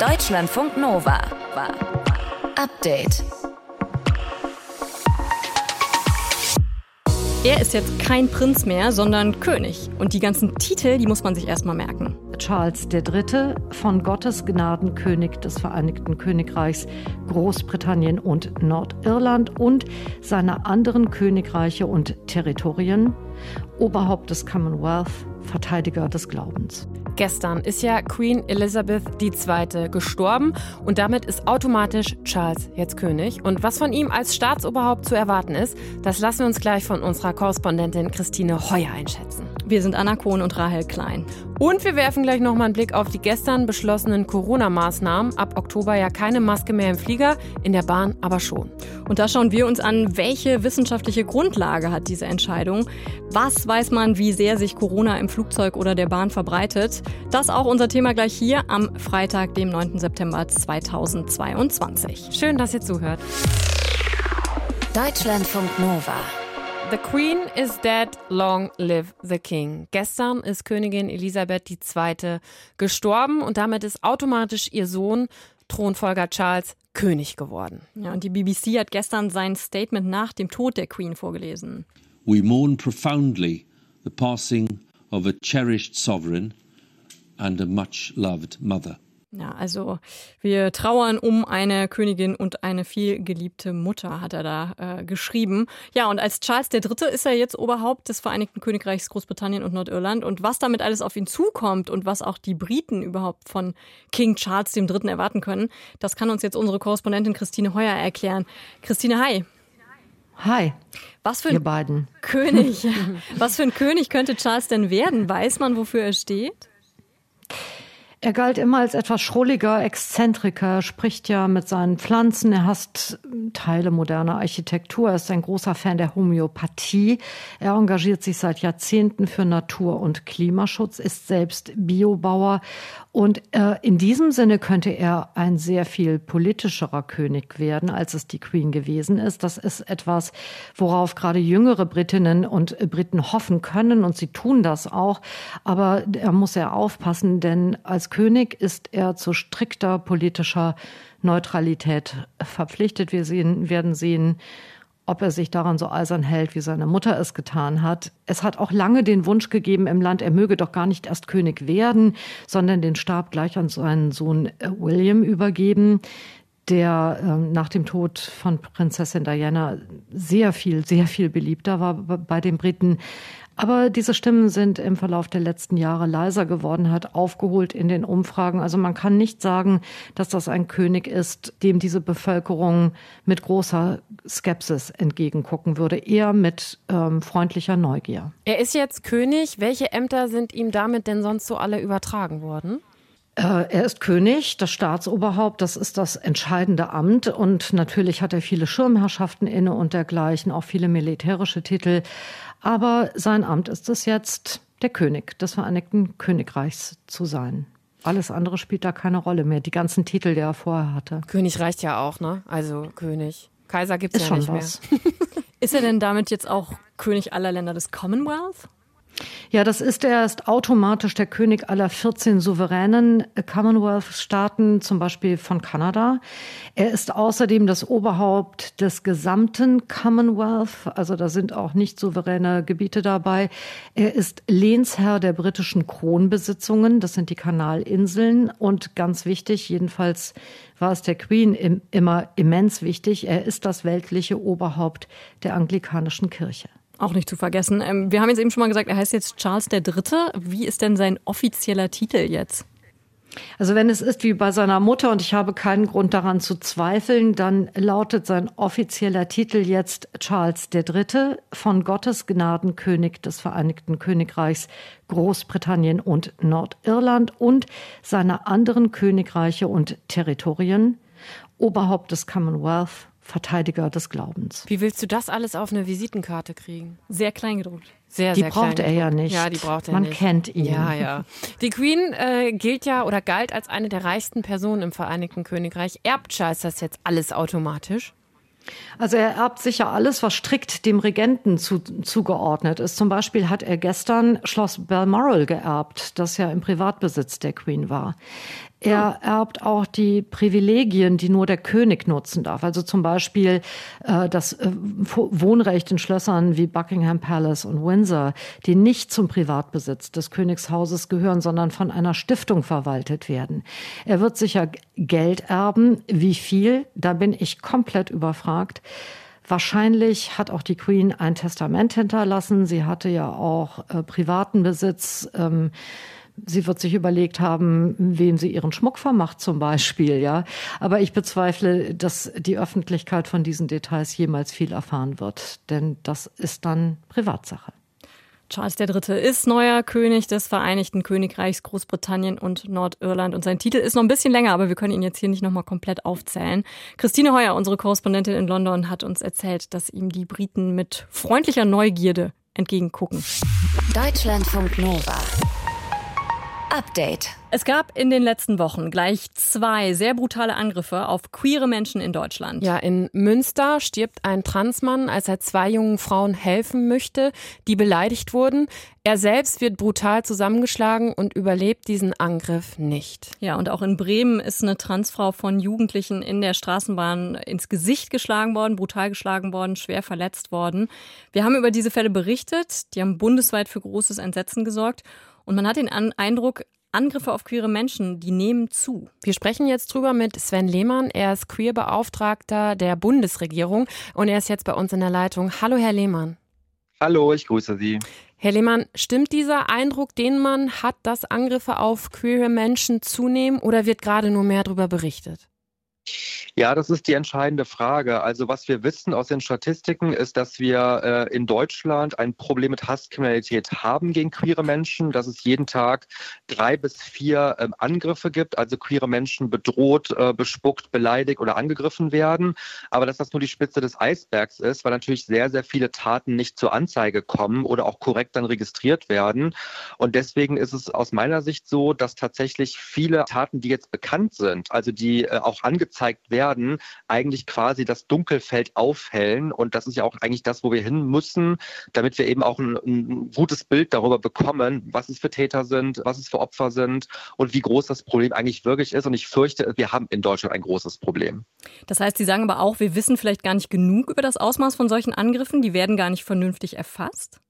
Deutschlandfunk Nova. Update. Er ist jetzt kein Prinz mehr, sondern König. Und die ganzen Titel, die muss man sich erstmal merken. Charles III. von Gottes Gnaden König des Vereinigten Königreichs Großbritannien und Nordirland und seiner anderen Königreiche und Territorien, Oberhaupt des Commonwealth, Verteidiger des Glaubens. Gestern ist ja Queen Elizabeth II. gestorben und damit ist automatisch Charles jetzt König. Und was von ihm als Staatsoberhaupt zu erwarten ist, das lassen wir uns gleich von unserer Korrespondentin Christine Heuer einschätzen. Wir sind Anna Kohn und Rahel Klein. Und wir werfen gleich nochmal einen Blick auf die gestern beschlossenen Corona-Maßnahmen. Ab Oktober ja keine Maske mehr im Flieger, in der Bahn aber schon. Und da schauen wir uns an, welche wissenschaftliche Grundlage hat diese Entscheidung? Was weiß man, wie sehr sich Corona im Flugzeug oder der Bahn verbreitet? Das auch unser Thema gleich hier am Freitag, dem 9. September 2022. Schön, dass ihr zuhört. Deutschlandfunk Nova. The Queen is dead, long live the King. Gestern ist Königin Elisabeth II. gestorben und damit ist automatisch ihr Sohn, Thronfolger Charles, König geworden. Ja, und die BBC hat gestern sein Statement nach dem Tod der Queen vorgelesen. We mourn profoundly the passing of a cherished sovereign and a much loved mother. Ja, also wir trauern um eine Königin und eine viel geliebte Mutter, hat er da äh, geschrieben. Ja, und als Charles III. ist er jetzt Oberhaupt des Vereinigten Königreichs Großbritannien und Nordirland. Und was damit alles auf ihn zukommt und was auch die Briten überhaupt von King Charles III. erwarten können, das kann uns jetzt unsere Korrespondentin Christine Heuer erklären. Christine, hi. Hi. Was für ein beiden. König, was für ein König könnte Charles denn werden? Weiß man, wofür er steht? Er galt immer als etwas schrulliger Exzentriker, spricht ja mit seinen Pflanzen, er hasst Teile moderner Architektur, er ist ein großer Fan der Homöopathie. Er engagiert sich seit Jahrzehnten für Natur- und Klimaschutz, ist selbst Biobauer und äh, in diesem Sinne könnte er ein sehr viel politischerer König werden, als es die Queen gewesen ist. Das ist etwas, worauf gerade jüngere Britinnen und Briten hoffen können und sie tun das auch. Aber er muss sehr aufpassen, denn als König ist er zu strikter politischer Neutralität verpflichtet. Wir sehen, werden sehen, ob er sich daran so eisern hält, wie seine Mutter es getan hat. Es hat auch lange den Wunsch gegeben im Land, er möge doch gar nicht erst König werden, sondern den Stab gleich an seinen Sohn äh, William übergeben der äh, nach dem Tod von Prinzessin Diana sehr viel, sehr viel beliebter war bei den Briten. Aber diese Stimmen sind im Verlauf der letzten Jahre leiser geworden, hat aufgeholt in den Umfragen. Also man kann nicht sagen, dass das ein König ist, dem diese Bevölkerung mit großer Skepsis entgegengucken würde, eher mit ähm, freundlicher Neugier. Er ist jetzt König. Welche Ämter sind ihm damit denn sonst so alle übertragen worden? Äh, er ist König, das Staatsoberhaupt, das ist das entscheidende Amt und natürlich hat er viele Schirmherrschaften inne und dergleichen, auch viele militärische Titel. Aber sein Amt ist es jetzt, der König des Vereinigten Königreichs zu sein. Alles andere spielt da keine Rolle mehr. Die ganzen Titel, die er vorher hatte. König reicht ja auch, ne? Also König. Kaiser gibt es ja schon nicht was. mehr. ist er denn damit jetzt auch König aller Länder des Commonwealth? Ja, das ist er, ist automatisch der König aller 14 souveränen Commonwealth-Staaten, zum Beispiel von Kanada. Er ist außerdem das Oberhaupt des gesamten Commonwealth, also da sind auch nicht souveräne Gebiete dabei. Er ist Lehnsherr der britischen Kronbesitzungen, das sind die Kanalinseln und ganz wichtig, jedenfalls war es der Queen immer immens wichtig, er ist das weltliche Oberhaupt der anglikanischen Kirche. Auch nicht zu vergessen. Ähm, wir haben jetzt eben schon mal gesagt, er heißt jetzt Charles III. Wie ist denn sein offizieller Titel jetzt? Also wenn es ist wie bei seiner Mutter und ich habe keinen Grund daran zu zweifeln, dann lautet sein offizieller Titel jetzt Charles III. von Gottes Gnaden König des Vereinigten Königreichs Großbritannien und Nordirland und seiner anderen Königreiche und Territorien, Oberhaupt des Commonwealth Verteidiger des Glaubens. Wie willst du das alles auf eine Visitenkarte kriegen? Sehr klein gedruckt. Sehr, die sehr braucht er ja nicht. Ja, die braucht er Man nicht. kennt ihn. Ja, ja. Die Queen äh, gilt ja oder galt als eine der reichsten Personen im Vereinigten Königreich. Erbt Charles das jetzt alles automatisch? Also er erbt sicher alles, was strikt dem Regenten zu, zugeordnet ist. Zum Beispiel hat er gestern Schloss Balmoral geerbt, das ja im Privatbesitz der Queen war. Er erbt auch die Privilegien, die nur der König nutzen darf. Also zum Beispiel äh, das äh, Wohnrecht in Schlössern wie Buckingham Palace und Windsor, die nicht zum Privatbesitz des Königshauses gehören, sondern von einer Stiftung verwaltet werden. Er wird sicher Geld erben. Wie viel? Da bin ich komplett überfragt. Wahrscheinlich hat auch die Queen ein Testament hinterlassen. Sie hatte ja auch äh, privaten Besitz. Ähm, Sie wird sich überlegt haben, wem sie ihren Schmuck vermacht zum Beispiel, ja. Aber ich bezweifle, dass die Öffentlichkeit von diesen Details jemals viel erfahren wird, denn das ist dann Privatsache. Charles III. ist neuer König des Vereinigten Königreichs Großbritannien und Nordirland und sein Titel ist noch ein bisschen länger, aber wir können ihn jetzt hier nicht nochmal komplett aufzählen. Christine Heuer, unsere Korrespondentin in London, hat uns erzählt, dass ihm die Briten mit freundlicher Neugierde entgegengucken. Deutschlandfunk Nova. Update. Es gab in den letzten Wochen gleich zwei sehr brutale Angriffe auf queere Menschen in Deutschland. Ja, in Münster stirbt ein Transmann, als er zwei jungen Frauen helfen möchte, die beleidigt wurden. Er selbst wird brutal zusammengeschlagen und überlebt diesen Angriff nicht. Ja, und auch in Bremen ist eine Transfrau von Jugendlichen in der Straßenbahn ins Gesicht geschlagen worden, brutal geschlagen worden, schwer verletzt worden. Wir haben über diese Fälle berichtet. Die haben bundesweit für großes Entsetzen gesorgt. Und man hat den Eindruck, Angriffe auf queere Menschen, die nehmen zu. Wir sprechen jetzt drüber mit Sven Lehmann. Er ist Queerbeauftragter der Bundesregierung und er ist jetzt bei uns in der Leitung. Hallo, Herr Lehmann. Hallo, ich grüße Sie. Herr Lehmann, stimmt dieser Eindruck, den man hat, dass Angriffe auf queere Menschen zunehmen oder wird gerade nur mehr darüber berichtet? Ja, das ist die entscheidende Frage. Also was wir wissen aus den Statistiken ist, dass wir äh, in Deutschland ein Problem mit Hasskriminalität haben gegen queere Menschen, dass es jeden Tag drei bis vier äh, Angriffe gibt, also queere Menschen bedroht, äh, bespuckt, beleidigt oder angegriffen werden. Aber dass das nur die Spitze des Eisbergs ist, weil natürlich sehr, sehr viele Taten nicht zur Anzeige kommen oder auch korrekt dann registriert werden. Und deswegen ist es aus meiner Sicht so, dass tatsächlich viele Taten, die jetzt bekannt sind, also die äh, auch angezeigt angezeigt werden, eigentlich quasi das Dunkelfeld aufhellen. Und das ist ja auch eigentlich das, wo wir hin müssen, damit wir eben auch ein, ein gutes Bild darüber bekommen, was es für Täter sind, was es für Opfer sind und wie groß das Problem eigentlich wirklich ist. Und ich fürchte, wir haben in Deutschland ein großes Problem. Das heißt, Sie sagen aber auch, wir wissen vielleicht gar nicht genug über das Ausmaß von solchen Angriffen. Die werden gar nicht vernünftig erfasst?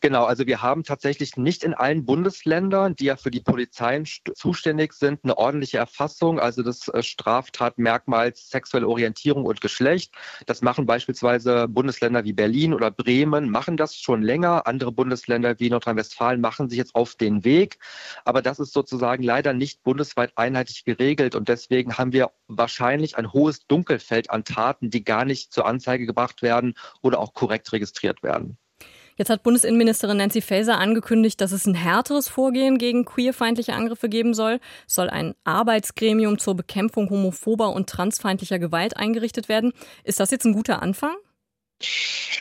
Genau, also wir haben tatsächlich nicht in allen Bundesländern, die ja für die Polizeien zuständig sind, eine ordentliche Erfassung, also des äh, Straftatmerkmals sexuelle Orientierung und Geschlecht. Das machen beispielsweise Bundesländer wie Berlin oder Bremen, machen das schon länger. Andere Bundesländer wie Nordrhein-Westfalen machen sich jetzt auf den Weg. Aber das ist sozusagen leider nicht bundesweit einheitlich geregelt und deswegen haben wir wahrscheinlich ein hohes Dunkelfeld an Taten, die gar nicht zur Anzeige gebracht werden oder auch korrekt registriert werden. Jetzt hat Bundesinnenministerin Nancy Faeser angekündigt, dass es ein härteres Vorgehen gegen queerfeindliche Angriffe geben soll. Es soll ein Arbeitsgremium zur Bekämpfung homophober und transfeindlicher Gewalt eingerichtet werden. Ist das jetzt ein guter Anfang?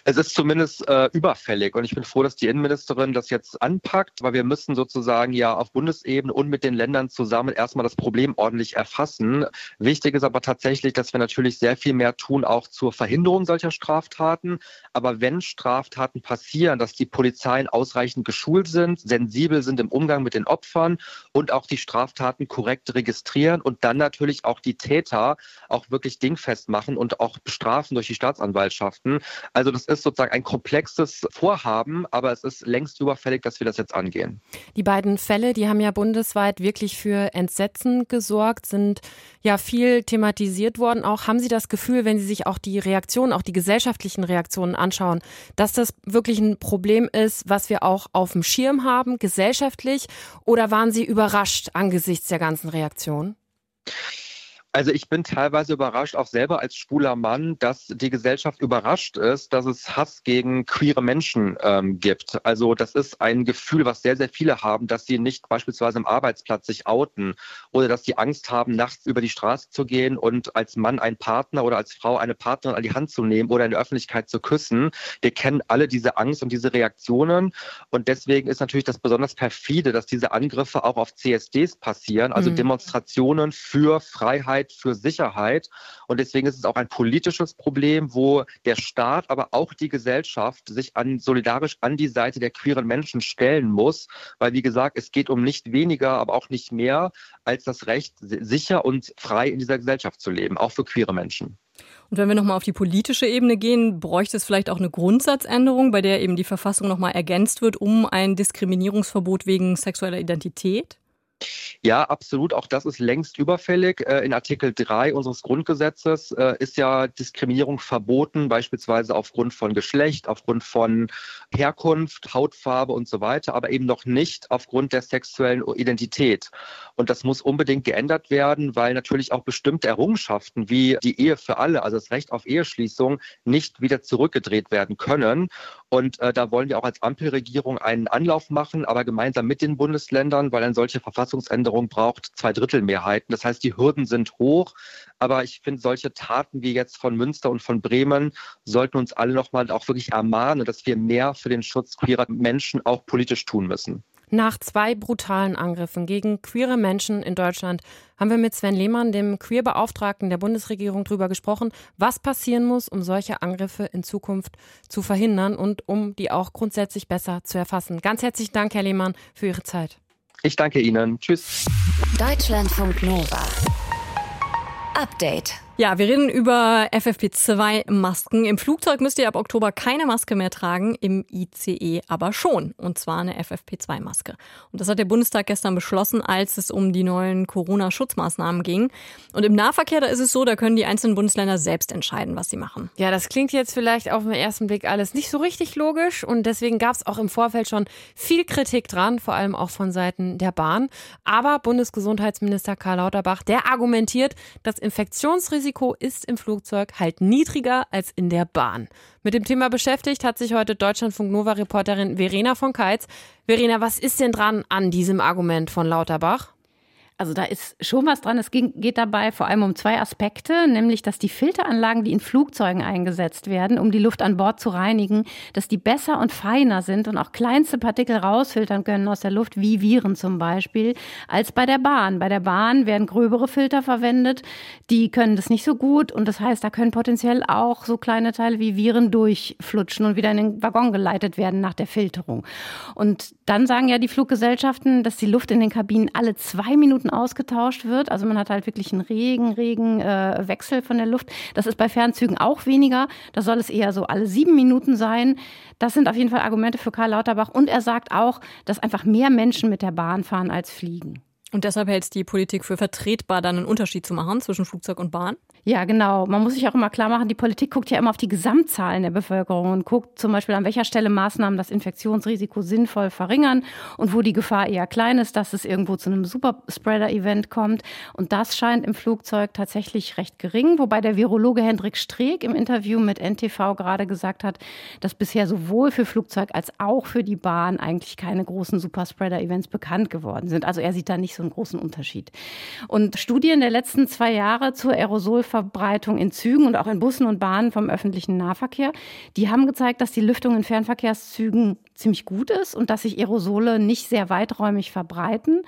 Es ist zumindest äh, überfällig und ich bin froh, dass die Innenministerin das jetzt anpackt, weil wir müssen sozusagen ja auf Bundesebene und mit den Ländern zusammen erstmal das Problem ordentlich erfassen. Wichtig ist aber tatsächlich, dass wir natürlich sehr viel mehr tun, auch zur Verhinderung solcher Straftaten. Aber wenn Straftaten passieren, dass die Polizeien ausreichend geschult sind, sensibel sind im Umgang mit den Opfern und auch die Straftaten korrekt registrieren und dann natürlich auch die Täter auch wirklich dingfest machen und auch bestrafen durch die Staatsanwaltschaften. Also das ist sozusagen ein komplexes Vorhaben, aber es ist längst überfällig, dass wir das jetzt angehen. Die beiden Fälle, die haben ja bundesweit wirklich für Entsetzen gesorgt, sind ja viel thematisiert worden. Auch haben Sie das Gefühl, wenn Sie sich auch die Reaktionen, auch die gesellschaftlichen Reaktionen anschauen, dass das wirklich ein Problem ist, was wir auch auf dem Schirm haben, gesellschaftlich? Oder waren Sie überrascht angesichts der ganzen Reaktionen? Also ich bin teilweise überrascht, auch selber als schwuler Mann, dass die Gesellschaft überrascht ist, dass es Hass gegen queere Menschen ähm, gibt. Also das ist ein Gefühl, was sehr, sehr viele haben, dass sie nicht beispielsweise am Arbeitsplatz sich outen oder dass sie Angst haben, nachts über die Straße zu gehen und als Mann einen Partner oder als Frau eine Partnerin an die Hand zu nehmen oder in der Öffentlichkeit zu küssen. Wir kennen alle diese Angst und diese Reaktionen und deswegen ist natürlich das besonders perfide, dass diese Angriffe auch auf CSDs passieren, also mhm. Demonstrationen für Freiheit, Zeit für Sicherheit. Und deswegen ist es auch ein politisches Problem, wo der Staat, aber auch die Gesellschaft sich an, solidarisch an die Seite der queeren Menschen stellen muss. Weil, wie gesagt, es geht um nicht weniger, aber auch nicht mehr als das Recht, sicher und frei in dieser Gesellschaft zu leben, auch für queere Menschen. Und wenn wir nochmal auf die politische Ebene gehen, bräuchte es vielleicht auch eine Grundsatzänderung, bei der eben die Verfassung nochmal ergänzt wird um ein Diskriminierungsverbot wegen sexueller Identität? Ja, absolut. Auch das ist längst überfällig. Äh, in Artikel 3 unseres Grundgesetzes äh, ist ja Diskriminierung verboten, beispielsweise aufgrund von Geschlecht, aufgrund von Herkunft, Hautfarbe und so weiter, aber eben noch nicht aufgrund der sexuellen Identität. Und das muss unbedingt geändert werden, weil natürlich auch bestimmte Errungenschaften wie die Ehe für alle, also das Recht auf Eheschließung, nicht wieder zurückgedreht werden können. Und äh, da wollen wir auch als Ampelregierung einen Anlauf machen, aber gemeinsam mit den Bundesländern, weil eine solche Verfassungsänderung braucht Zweidrittelmehrheiten. Das heißt, die Hürden sind hoch. Aber ich finde, solche Taten wie jetzt von Münster und von Bremen sollten uns alle nochmal auch wirklich ermahnen, dass wir mehr für den Schutz queerer Menschen auch politisch tun müssen. Nach zwei brutalen Angriffen gegen queere Menschen in Deutschland haben wir mit Sven Lehmann, dem Queerbeauftragten der Bundesregierung, darüber gesprochen, was passieren muss, um solche Angriffe in Zukunft zu verhindern und um die auch grundsätzlich besser zu erfassen. Ganz herzlichen Dank, Herr Lehmann, für Ihre Zeit. Ich danke Ihnen. Tschüss. Deutschlandfunk Nova. Update. Ja, wir reden über FFP2-Masken. Im Flugzeug müsst ihr ab Oktober keine Maske mehr tragen, im ICE aber schon. Und zwar eine FFP2-Maske. Und das hat der Bundestag gestern beschlossen, als es um die neuen Corona-Schutzmaßnahmen ging. Und im Nahverkehr, da ist es so, da können die einzelnen Bundesländer selbst entscheiden, was sie machen. Ja, das klingt jetzt vielleicht auf den ersten Blick alles nicht so richtig logisch. Und deswegen gab es auch im Vorfeld schon viel Kritik dran, vor allem auch von Seiten der Bahn. Aber Bundesgesundheitsminister Karl Lauterbach, der argumentiert, das Infektionsrisiko Risiko ist im Flugzeug halt niedriger als in der Bahn. Mit dem Thema beschäftigt hat sich heute Deutschlandfunk Nova Reporterin Verena von Keitz. Verena, was ist denn dran an diesem Argument von Lauterbach? Also da ist schon was dran. Es geht dabei vor allem um zwei Aspekte, nämlich dass die Filteranlagen, die in Flugzeugen eingesetzt werden, um die Luft an Bord zu reinigen, dass die besser und feiner sind und auch kleinste Partikel rausfiltern können aus der Luft, wie Viren zum Beispiel, als bei der Bahn. Bei der Bahn werden gröbere Filter verwendet, die können das nicht so gut und das heißt, da können potenziell auch so kleine Teile wie Viren durchflutschen und wieder in den Waggon geleitet werden nach der Filterung. Und dann sagen ja die Fluggesellschaften, dass die Luft in den Kabinen alle zwei Minuten Minuten ausgetauscht wird. Also man hat halt wirklich einen regen, regen äh, Wechsel von der Luft. Das ist bei Fernzügen auch weniger. Da soll es eher so alle sieben Minuten sein. Das sind auf jeden Fall Argumente für Karl Lauterbach. Und er sagt auch, dass einfach mehr Menschen mit der Bahn fahren als fliegen. Und deshalb hält es die Politik für vertretbar, dann einen Unterschied zu machen zwischen Flugzeug und Bahn? Ja, genau. Man muss sich auch immer klar machen, die Politik guckt ja immer auf die Gesamtzahlen der Bevölkerung und guckt zum Beispiel, an welcher Stelle Maßnahmen das Infektionsrisiko sinnvoll verringern und wo die Gefahr eher klein ist, dass es irgendwo zu einem Superspreader-Event kommt. Und das scheint im Flugzeug tatsächlich recht gering, wobei der Virologe Hendrik Streeck im Interview mit NTV gerade gesagt hat, dass bisher sowohl für Flugzeug als auch für die Bahn eigentlich keine großen Superspreader-Events bekannt geworden sind. Also er sieht da nicht so einen großen Unterschied. Und Studien der letzten zwei Jahre zur Aerosolverordnung Verbreitung in Zügen und auch in Bussen und Bahnen vom öffentlichen Nahverkehr. Die haben gezeigt, dass die Lüftung in Fernverkehrszügen ziemlich gut ist und dass sich Aerosole nicht sehr weiträumig verbreiten.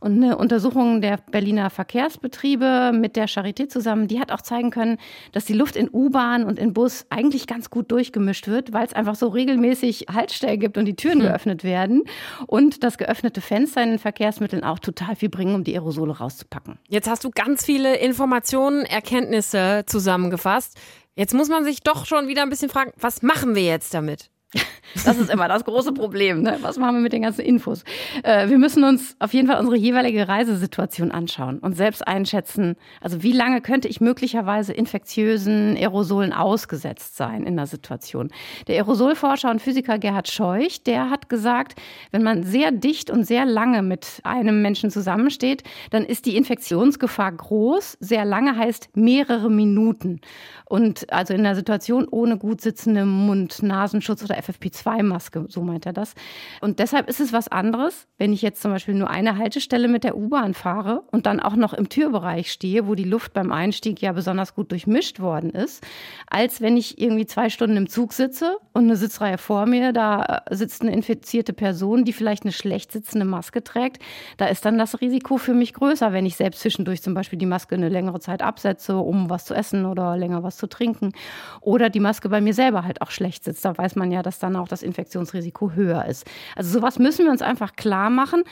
Und eine Untersuchung der Berliner Verkehrsbetriebe mit der Charité zusammen, die hat auch zeigen können, dass die Luft in U-Bahn und in Bus eigentlich ganz gut durchgemischt wird, weil es einfach so regelmäßig Haltestellen gibt und die Türen hm. geöffnet werden und dass geöffnete Fenster in den Verkehrsmitteln auch total viel bringen, um die Aerosole rauszupacken. Jetzt hast du ganz viele Informationen, Erkenntnisse zusammengefasst. Jetzt muss man sich doch schon wieder ein bisschen fragen, was machen wir jetzt damit? Das ist immer das große Problem. Ne? Was machen wir mit den ganzen Infos? Äh, wir müssen uns auf jeden Fall unsere jeweilige Reisesituation anschauen und selbst einschätzen, also wie lange könnte ich möglicherweise infektiösen Aerosolen ausgesetzt sein in der Situation. Der Aerosolforscher und Physiker Gerhard Scheuch, der hat gesagt, wenn man sehr dicht und sehr lange mit einem Menschen zusammensteht, dann ist die Infektionsgefahr groß. Sehr lange heißt mehrere Minuten. Und also in einer Situation ohne gut sitzendem Mund-Nasenschutz oder FFP2-Maske, so meint er das. Und deshalb ist es was anderes, wenn ich jetzt zum Beispiel nur eine Haltestelle mit der U-Bahn fahre und dann auch noch im Türbereich stehe, wo die Luft beim Einstieg ja besonders gut durchmischt worden ist, als wenn ich irgendwie zwei Stunden im Zug sitze und eine Sitzreihe vor mir, da äh, sitzt eine infizierte Person, die vielleicht eine schlecht sitzende Maske trägt. Da ist dann das Risiko für mich größer, wenn ich selbst zwischendurch zum Beispiel die Maske eine längere Zeit absetze, um was zu essen oder länger was zu trinken. Oder die Maske bei mir selber halt auch schlecht sitzt. Da weiß man ja, dass dann auch das Infektionsrisiko höher ist. Also sowas müssen wir uns einfach klar machen.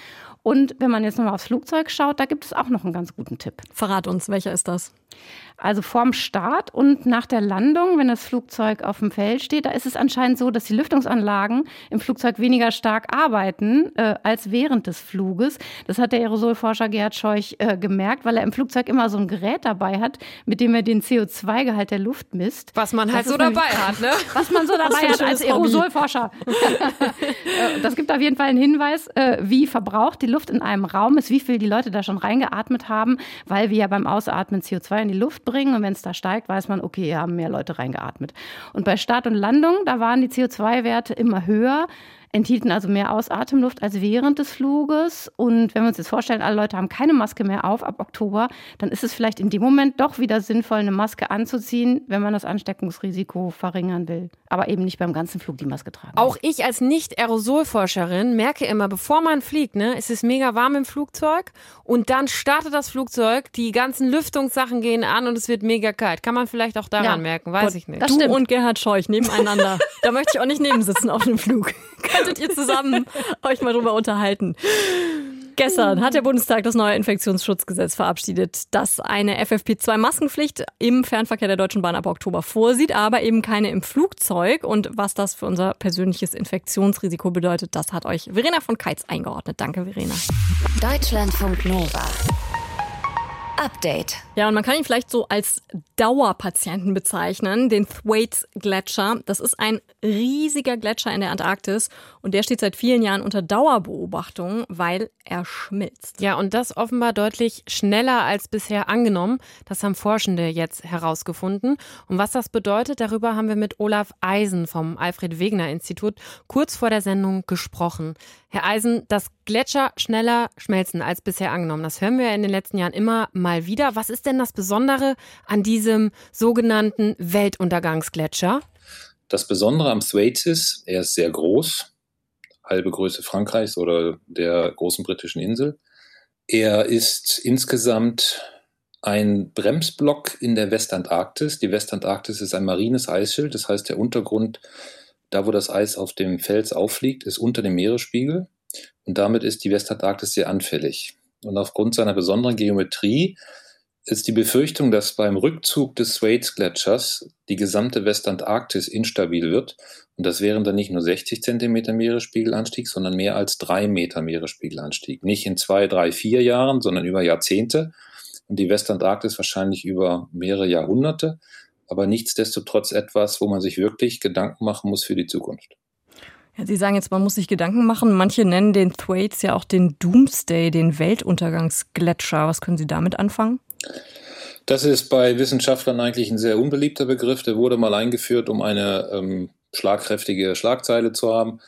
Und wenn man jetzt nochmal aufs Flugzeug schaut, da gibt es auch noch einen ganz guten Tipp. Verrat uns, welcher ist das? Also vorm Start und nach der Landung, wenn das Flugzeug auf dem Feld steht, da ist es anscheinend so, dass die Lüftungsanlagen im Flugzeug weniger stark arbeiten äh, als während des Fluges. Das hat der Aerosolforscher Gerhard Scheuch äh, gemerkt, weil er im Flugzeug immer so ein Gerät dabei hat, mit dem er den CO2-Gehalt der Luft misst. Was man halt das so dabei hat, ne? Was man so dabei hat als Aerosolforscher. Äh, das gibt auf jeden Fall einen Hinweis, äh, wie verbraucht die Luft in einem Raum ist, wie viel die Leute da schon reingeatmet haben, weil wir ja beim Ausatmen CO2 in die Luft bringen und wenn es da steigt, weiß man, okay, hier haben mehr Leute reingeatmet. Und bei Start und Landung, da waren die CO2-Werte immer höher enthielten also mehr Ausatemluft als während des Fluges. Und wenn wir uns jetzt vorstellen, alle Leute haben keine Maske mehr auf ab Oktober, dann ist es vielleicht in dem Moment doch wieder sinnvoll, eine Maske anzuziehen, wenn man das Ansteckungsrisiko verringern will. Aber eben nicht beim ganzen Flug die Maske tragen. Auch ich als Nicht-Aerosolforscherin merke immer, bevor man fliegt, ne, ist es mega warm im Flugzeug und dann startet das Flugzeug, die ganzen Lüftungssachen gehen an und es wird mega kalt. Kann man vielleicht auch daran ja. merken, weiß ich nicht. du stimmt. und Gerhard Scheuch nebeneinander. da möchte ich auch nicht nebensitzen auf dem Flug könntet ihr zusammen euch mal drüber unterhalten. Gestern hat der Bundestag das neue Infektionsschutzgesetz verabschiedet, das eine FFP2-Maskenpflicht im Fernverkehr der Deutschen Bahn ab Oktober vorsieht, aber eben keine im Flugzeug. Und was das für unser persönliches Infektionsrisiko bedeutet, das hat euch Verena von Keitz eingeordnet. Danke, Verena. Deutschlandfunk Nova. Update. Ja, und man kann ihn vielleicht so als Dauerpatienten bezeichnen, den Thwaites Gletscher. Das ist ein riesiger Gletscher in der Antarktis und der steht seit vielen Jahren unter Dauerbeobachtung, weil er schmilzt. Ja, und das offenbar deutlich schneller als bisher angenommen. Das haben Forschende jetzt herausgefunden. Und was das bedeutet, darüber haben wir mit Olaf Eisen vom Alfred Wegener Institut kurz vor der Sendung gesprochen. Herr Eisen, dass Gletscher schneller schmelzen als bisher angenommen, das hören wir in den letzten Jahren immer mal wieder. Was ist denn das Besondere an diesem sogenannten Weltuntergangsgletscher? Das Besondere am Thwaites ist, er ist sehr groß, halbe Größe Frankreichs oder der großen britischen Insel. Er ist insgesamt ein Bremsblock in der Westantarktis. Die Westantarktis ist ein marines Eisschild, das heißt der Untergrund da wo das Eis auf dem Fels aufliegt, ist unter dem Meeresspiegel und damit ist die Westantarktis sehr anfällig. Und aufgrund seiner besonderen Geometrie ist die Befürchtung, dass beim Rückzug des Thwaites-Gletschers die gesamte Westantarktis instabil wird. Und das wären dann nicht nur 60 Zentimeter Meeresspiegelanstieg, sondern mehr als drei Meter Meeresspiegelanstieg. Nicht in zwei, drei, vier Jahren, sondern über Jahrzehnte. Und die Westantarktis wahrscheinlich über mehrere Jahrhunderte aber nichtsdestotrotz etwas, wo man sich wirklich Gedanken machen muss für die Zukunft. Ja, Sie sagen jetzt, man muss sich Gedanken machen. Manche nennen den Thwaites ja auch den Doomsday, den Weltuntergangsgletscher. Was können Sie damit anfangen? Das ist bei Wissenschaftlern eigentlich ein sehr unbeliebter Begriff. Der wurde mal eingeführt, um eine ähm, schlagkräftige Schlagzeile zu haben.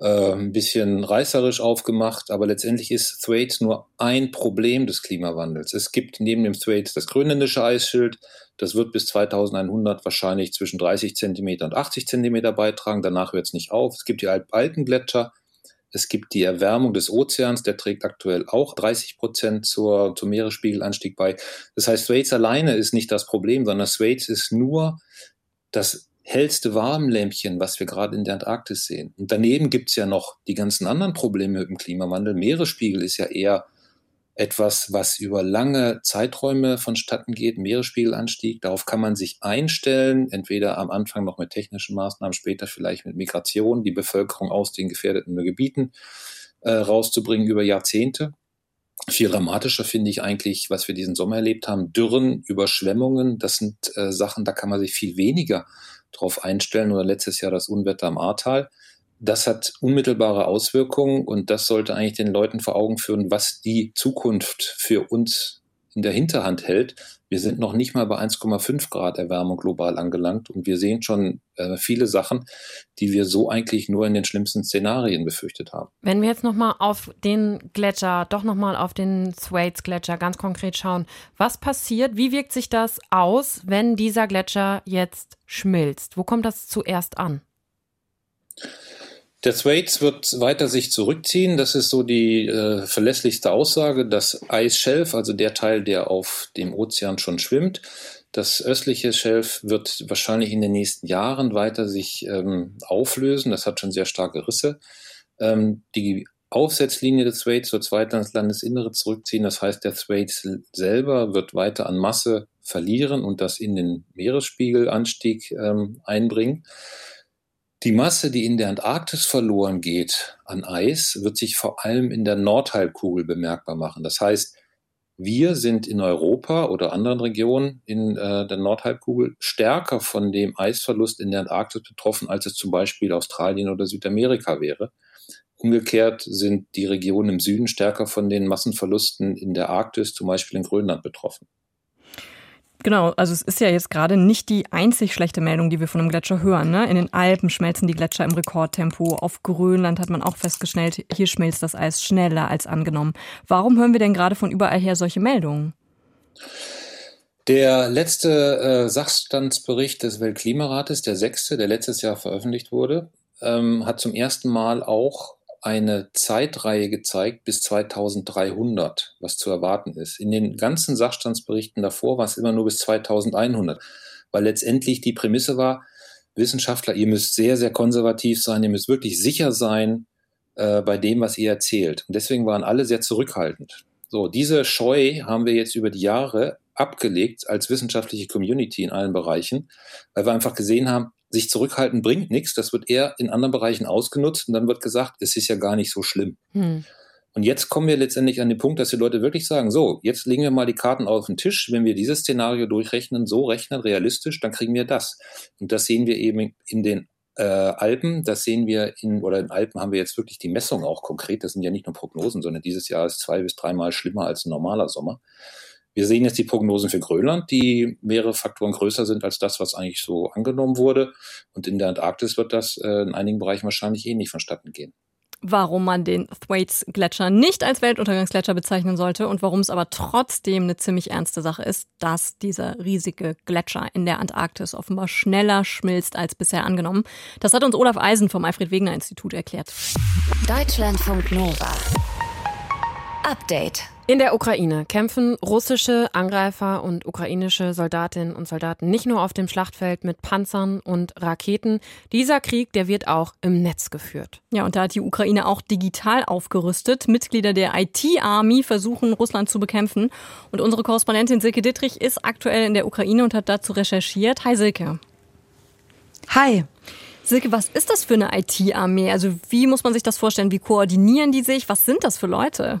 Äh, ein bisschen reißerisch aufgemacht, aber letztendlich ist Thwaites nur ein Problem des Klimawandels. Es gibt neben dem Thwaites das grönländische Eisschild, das wird bis 2100 wahrscheinlich zwischen 30 Zentimeter und 80 Zentimeter beitragen. Danach hört es nicht auf. Es gibt die Alpengletscher. Es gibt die Erwärmung des Ozeans, der trägt aktuell auch 30 Prozent zur, zum Meeresspiegelanstieg bei. Das heißt, Thwaites alleine ist nicht das Problem, sondern Thwaites ist nur das hellste Warmlämpchen, was wir gerade in der Antarktis sehen. Und daneben gibt es ja noch die ganzen anderen Probleme mit dem Klimawandel. Meeresspiegel ist ja eher etwas, was über lange Zeiträume vonstatten geht, Meeresspiegelanstieg. Darauf kann man sich einstellen, entweder am Anfang noch mit technischen Maßnahmen, später vielleicht mit Migration, die Bevölkerung aus den gefährdeten Gebieten äh, rauszubringen über Jahrzehnte. Viel dramatischer finde ich eigentlich, was wir diesen Sommer erlebt haben. Dürren, Überschwemmungen, das sind äh, Sachen, da kann man sich viel weniger drauf einstellen. Oder letztes Jahr das Unwetter am Ahrtal das hat unmittelbare Auswirkungen und das sollte eigentlich den Leuten vor Augen führen, was die Zukunft für uns in der Hinterhand hält. Wir sind noch nicht mal bei 1,5 Grad Erwärmung global angelangt und wir sehen schon äh, viele Sachen, die wir so eigentlich nur in den schlimmsten Szenarien befürchtet haben. Wenn wir jetzt nochmal auf den Gletscher, doch nochmal auf den Thwaites Gletscher ganz konkret schauen, was passiert, wie wirkt sich das aus, wenn dieser Gletscher jetzt schmilzt? Wo kommt das zuerst an? Der Thwaites wird weiter sich zurückziehen. Das ist so die äh, verlässlichste Aussage. Das Eisschelf, also der Teil, der auf dem Ozean schon schwimmt, das östliche Schelf wird wahrscheinlich in den nächsten Jahren weiter sich ähm, auflösen. Das hat schon sehr starke Risse. Ähm, die Aufsetzlinie des Thwaites wird weiter ins Landesinnere zurückziehen. Das heißt, der Thwaites selber wird weiter an Masse verlieren und das in den Meeresspiegelanstieg ähm, einbringen. Die Masse, die in der Antarktis verloren geht an Eis, wird sich vor allem in der Nordhalbkugel bemerkbar machen. Das heißt, wir sind in Europa oder anderen Regionen in äh, der Nordhalbkugel stärker von dem Eisverlust in der Antarktis betroffen, als es zum Beispiel Australien oder Südamerika wäre. Umgekehrt sind die Regionen im Süden stärker von den Massenverlusten in der Arktis, zum Beispiel in Grönland, betroffen. Genau, also es ist ja jetzt gerade nicht die einzig schlechte Meldung, die wir von einem Gletscher hören. Ne? In den Alpen schmelzen die Gletscher im Rekordtempo. Auf Grönland hat man auch festgestellt, hier schmilzt das Eis schneller als angenommen. Warum hören wir denn gerade von überall her solche Meldungen? Der letzte äh, Sachstandsbericht des Weltklimarates, der sechste, der letztes Jahr veröffentlicht wurde, ähm, hat zum ersten Mal auch eine Zeitreihe gezeigt bis 2300, was zu erwarten ist. In den ganzen Sachstandsberichten davor war es immer nur bis 2100, weil letztendlich die Prämisse war, Wissenschaftler, ihr müsst sehr, sehr konservativ sein, ihr müsst wirklich sicher sein äh, bei dem, was ihr erzählt. Und deswegen waren alle sehr zurückhaltend. So, diese Scheu haben wir jetzt über die Jahre abgelegt als wissenschaftliche Community in allen Bereichen, weil wir einfach gesehen haben, sich zurückhalten bringt nichts. Das wird eher in anderen Bereichen ausgenutzt und dann wird gesagt, es ist ja gar nicht so schlimm. Hm. Und jetzt kommen wir letztendlich an den Punkt, dass die Leute wirklich sagen, so, jetzt legen wir mal die Karten auf den Tisch. Wenn wir dieses Szenario durchrechnen, so rechnen, realistisch, dann kriegen wir das. Und das sehen wir eben in den äh, Alpen, das sehen wir in, oder in Alpen haben wir jetzt wirklich die Messung auch konkret. Das sind ja nicht nur Prognosen, sondern dieses Jahr ist zwei bis dreimal schlimmer als ein normaler Sommer. Wir sehen jetzt die Prognosen für Grönland, die mehrere Faktoren größer sind als das, was eigentlich so angenommen wurde. Und in der Antarktis wird das äh, in einigen Bereichen wahrscheinlich ähnlich eh vonstatten gehen. Warum man den Thwaites-Gletscher nicht als Weltuntergangsgletscher bezeichnen sollte und warum es aber trotzdem eine ziemlich ernste Sache ist, dass dieser riesige Gletscher in der Antarktis offenbar schneller schmilzt als bisher angenommen. Das hat uns Olaf Eisen vom Alfred-Wegener-Institut erklärt. Deutschlandfunk Nova. Update. In der Ukraine kämpfen russische Angreifer und ukrainische Soldatinnen und Soldaten nicht nur auf dem Schlachtfeld mit Panzern und Raketen. Dieser Krieg, der wird auch im Netz geführt. Ja, und da hat die Ukraine auch digital aufgerüstet. Mitglieder der IT-Army versuchen, Russland zu bekämpfen. Und unsere Korrespondentin Silke Dittrich ist aktuell in der Ukraine und hat dazu recherchiert. Hi Silke. Hi. Silke, was ist das für eine IT-Armee? Also wie muss man sich das vorstellen? Wie koordinieren die sich? Was sind das für Leute?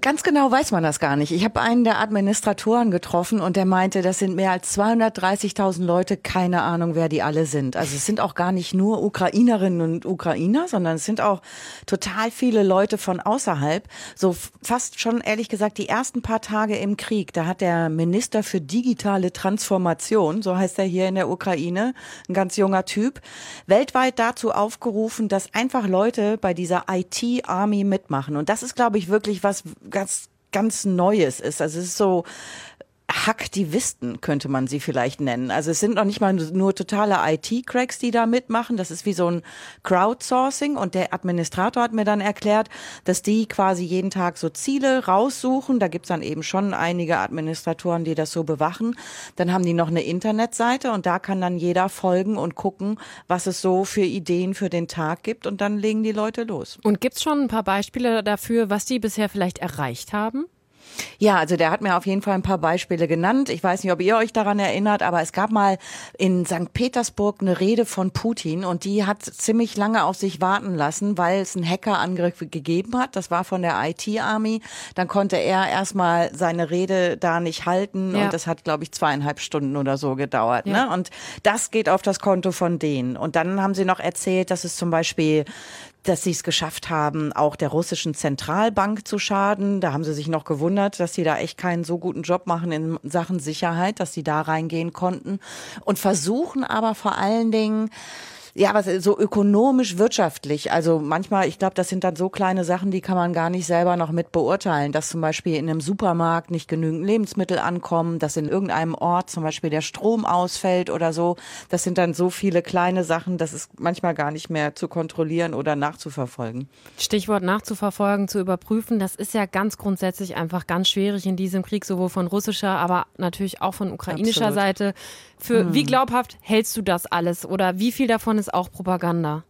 Ganz genau weiß man das gar nicht. Ich habe einen der Administratoren getroffen und der meinte, das sind mehr als 230.000 Leute, keine Ahnung, wer die alle sind. Also es sind auch gar nicht nur Ukrainerinnen und Ukrainer, sondern es sind auch total viele Leute von außerhalb. So fast schon, ehrlich gesagt, die ersten paar Tage im Krieg, da hat der Minister für digitale Transformation, so heißt er hier in der Ukraine, ein ganz junger Typ, weltweit dazu aufgerufen, dass einfach Leute bei dieser IT-Army mitmachen. Und das ist, glaube ich, wirklich was ganz, ganz Neues ist. Also es ist so, Hacktivisten könnte man sie vielleicht nennen. Also es sind noch nicht mal nur totale IT-Cracks, die da mitmachen. Das ist wie so ein Crowdsourcing. Und der Administrator hat mir dann erklärt, dass die quasi jeden Tag so Ziele raussuchen. Da gibt's dann eben schon einige Administratoren, die das so bewachen. Dann haben die noch eine Internetseite und da kann dann jeder folgen und gucken, was es so für Ideen für den Tag gibt. Und dann legen die Leute los. Und gibt's schon ein paar Beispiele dafür, was die bisher vielleicht erreicht haben? Ja, also der hat mir auf jeden Fall ein paar Beispiele genannt. Ich weiß nicht, ob ihr euch daran erinnert, aber es gab mal in St. Petersburg eine Rede von Putin und die hat ziemlich lange auf sich warten lassen, weil es einen Hackerangriff gegeben hat. Das war von der IT-Army. Dann konnte er erstmal seine Rede da nicht halten ja. und das hat, glaube ich, zweieinhalb Stunden oder so gedauert. Ja. Ne? Und das geht auf das Konto von denen. Und dann haben sie noch erzählt, dass es zum Beispiel dass sie es geschafft haben, auch der russischen Zentralbank zu schaden. Da haben sie sich noch gewundert, dass sie da echt keinen so guten Job machen in Sachen Sicherheit, dass sie da reingehen konnten und versuchen aber vor allen Dingen, ja, was so ökonomisch, wirtschaftlich. Also manchmal, ich glaube, das sind dann so kleine Sachen, die kann man gar nicht selber noch mit beurteilen. Dass zum Beispiel in einem Supermarkt nicht genügend Lebensmittel ankommen, dass in irgendeinem Ort zum Beispiel der Strom ausfällt oder so. Das sind dann so viele kleine Sachen, das ist manchmal gar nicht mehr zu kontrollieren oder nachzuverfolgen. Stichwort nachzuverfolgen, zu überprüfen, das ist ja ganz grundsätzlich einfach ganz schwierig in diesem Krieg, sowohl von russischer, aber natürlich auch von ukrainischer Absolut. Seite. Für hm. wie glaubhaft hältst du das alles oder wie viel davon ist auch Propaganda?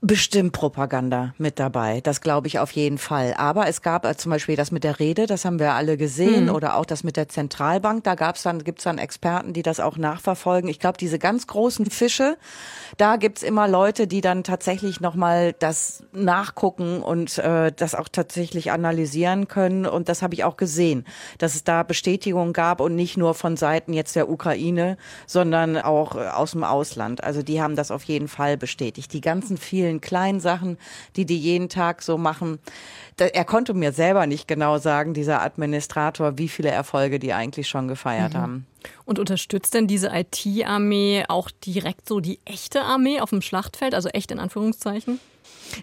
Bestimmt Propaganda mit dabei, das glaube ich auf jeden Fall. Aber es gab äh, zum Beispiel das mit der Rede, das haben wir alle gesehen, mhm. oder auch das mit der Zentralbank. Da gab's dann, gibt's dann Experten, die das auch nachverfolgen. Ich glaube, diese ganz großen Fische, da gibt's immer Leute, die dann tatsächlich nochmal das nachgucken und äh, das auch tatsächlich analysieren können. Und das habe ich auch gesehen, dass es da Bestätigungen gab und nicht nur von Seiten jetzt der Ukraine, sondern auch äh, aus dem Ausland. Also die haben das auf jeden Fall bestätigt. Die ganzen vielen vielen kleinen Sachen, die die jeden Tag so machen. Er konnte mir selber nicht genau sagen, dieser Administrator, wie viele Erfolge die eigentlich schon gefeiert mhm. haben. Und unterstützt denn diese IT-Armee auch direkt so die echte Armee auf dem Schlachtfeld, also echt in Anführungszeichen?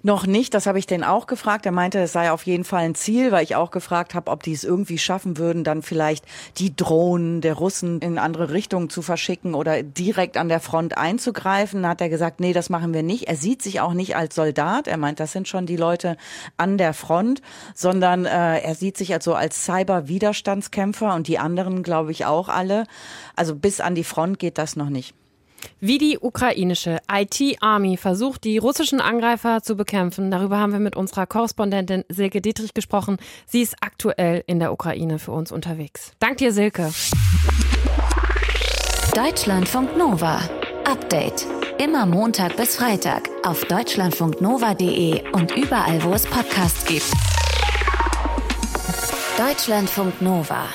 Noch nicht, das habe ich den auch gefragt. Er meinte, es sei auf jeden Fall ein Ziel, weil ich auch gefragt habe, ob die es irgendwie schaffen würden, dann vielleicht die Drohnen der Russen in andere Richtungen zu verschicken oder direkt an der Front einzugreifen. Da hat er gesagt, nee, das machen wir nicht. Er sieht sich auch nicht als Soldat. Er meint, das sind schon die Leute an der Front, sondern äh, er sieht sich also als Cyber-Widerstandskämpfer und die anderen, glaube ich, auch alle. Also bis an die Front geht das noch nicht. Wie die ukrainische IT-Army versucht, die russischen Angreifer zu bekämpfen, darüber haben wir mit unserer Korrespondentin Silke Dietrich gesprochen. Sie ist aktuell in der Ukraine für uns unterwegs. Dank dir, Silke. Deutschlandfunk Nova. Update. Immer Montag bis Freitag auf deutschlandfunknova.de und überall, wo es Podcasts gibt. Deutschlandfunk Nova.